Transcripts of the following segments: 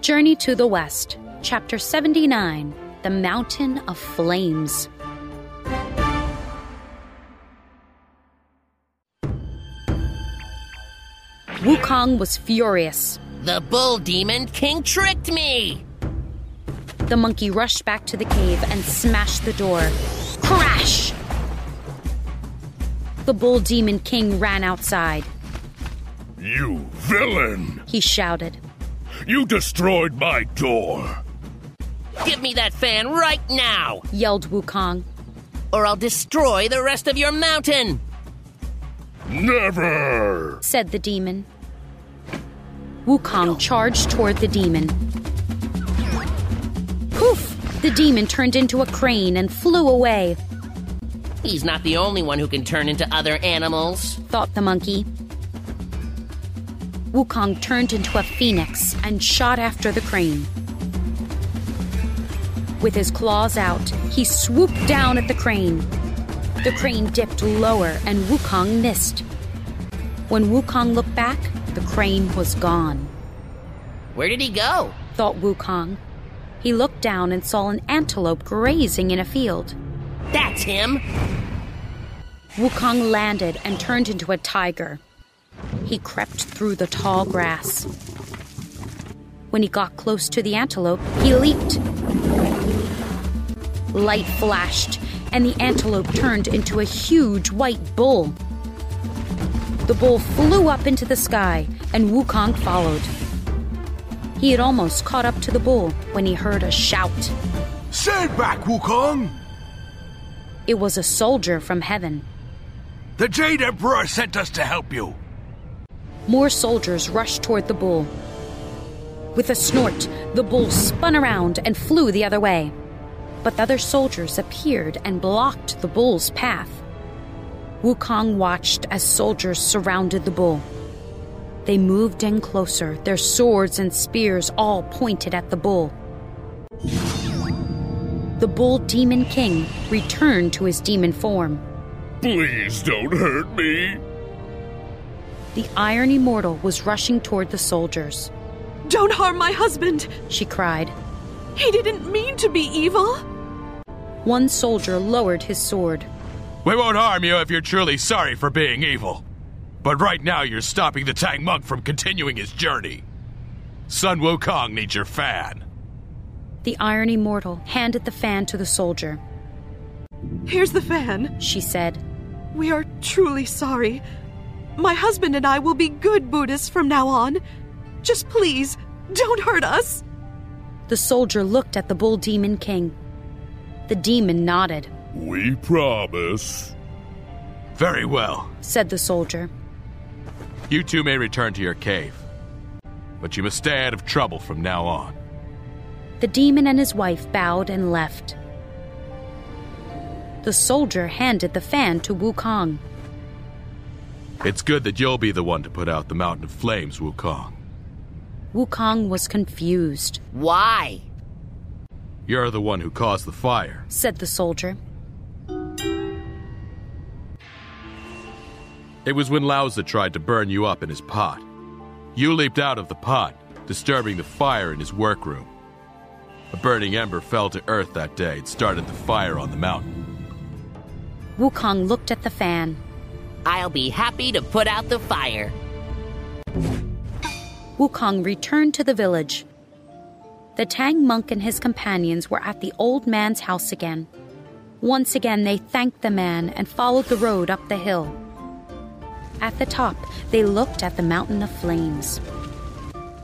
Journey to the West, Chapter 79 The Mountain of Flames. Wukong was furious. The bull demon king tricked me! The monkey rushed back to the cave and smashed the door. Crash! The bull demon king ran outside. You villain! He shouted. You destroyed my door! Give me that fan right now, yelled Wukong. or I'll destroy the rest of your mountain! Never! said the demon. Wukong charged toward the demon. Poof! The demon turned into a crane and flew away, He's not the only one who can turn into other animals. thought the monkey. Wukong turned into a phoenix and shot after the crane. With his claws out, he swooped down at the crane. The crane dipped lower and Wukong missed. When Wukong looked back, the crane was gone. Where did he go? thought Wukong. He looked down and saw an antelope grazing in a field. That's him! Wukong landed and turned into a tiger. He crept through the tall grass. When he got close to the antelope, he leaped. Light flashed, and the antelope turned into a huge white bull. The bull flew up into the sky, and Wukong followed. He had almost caught up to the bull when he heard a shout. Stand back, Wukong! It was a soldier from heaven. The Jade Emperor sent us to help you. More soldiers rushed toward the bull. With a snort, the bull spun around and flew the other way. But the other soldiers appeared and blocked the bull's path. Wukong watched as soldiers surrounded the bull. They moved in closer, their swords and spears all pointed at the bull. The bull demon king returned to his demon form. Please don't hurt me! The iron immortal was rushing toward the soldiers. Don't harm my husband! She cried. He didn't mean to be evil! One soldier lowered his sword. We won't harm you if you're truly sorry for being evil. But right now you're stopping the Tang monk from continuing his journey. Sun Wukong needs your fan. The Iron Immortal handed the fan to the soldier. Here's the fan. She said, We are truly sorry. My husband and I will be good Buddhists from now on. Just please, don't hurt us. The soldier looked at the Bull Demon King. The demon nodded, We promise. Very well. said the soldier. You two may return to your cave. But you must stay out of trouble from now on. The demon and his wife bowed and left. The soldier handed the fan to Wukong. It's good that you'll be the one to put out the mountain of flames, Wukong. Wukong was confused, Why? You're the one who caused the fire. said the soldier. It was when Laozi tried to burn you up in his pot. You leaped out of the pot, disturbing the fire in his workroom. A burning ember fell to earth that day and started the fire on the mountain. Wukong looked at the fan. I'll be happy to put out the fire. Wukong returned to the village. The Tang monk and his companions were at the old man's house again. Once again, they thanked the man and followed the road up the hill. At the top, they looked at the mountain of flames.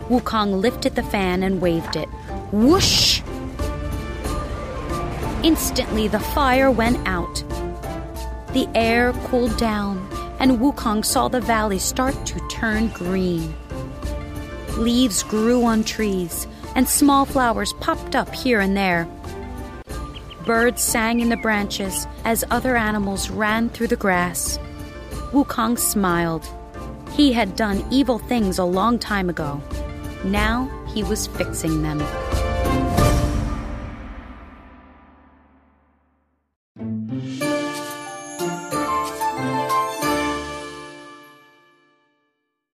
Wukong lifted the fan and waved it. Whoosh! Instantly, the fire went out. The air cooled down, and Wukong saw the valley start to turn green. Leaves grew on trees, and small flowers popped up here and there. Birds sang in the branches as other animals ran through the grass. Wukong smiled. He had done evil things a long time ago. Now he was fixing them.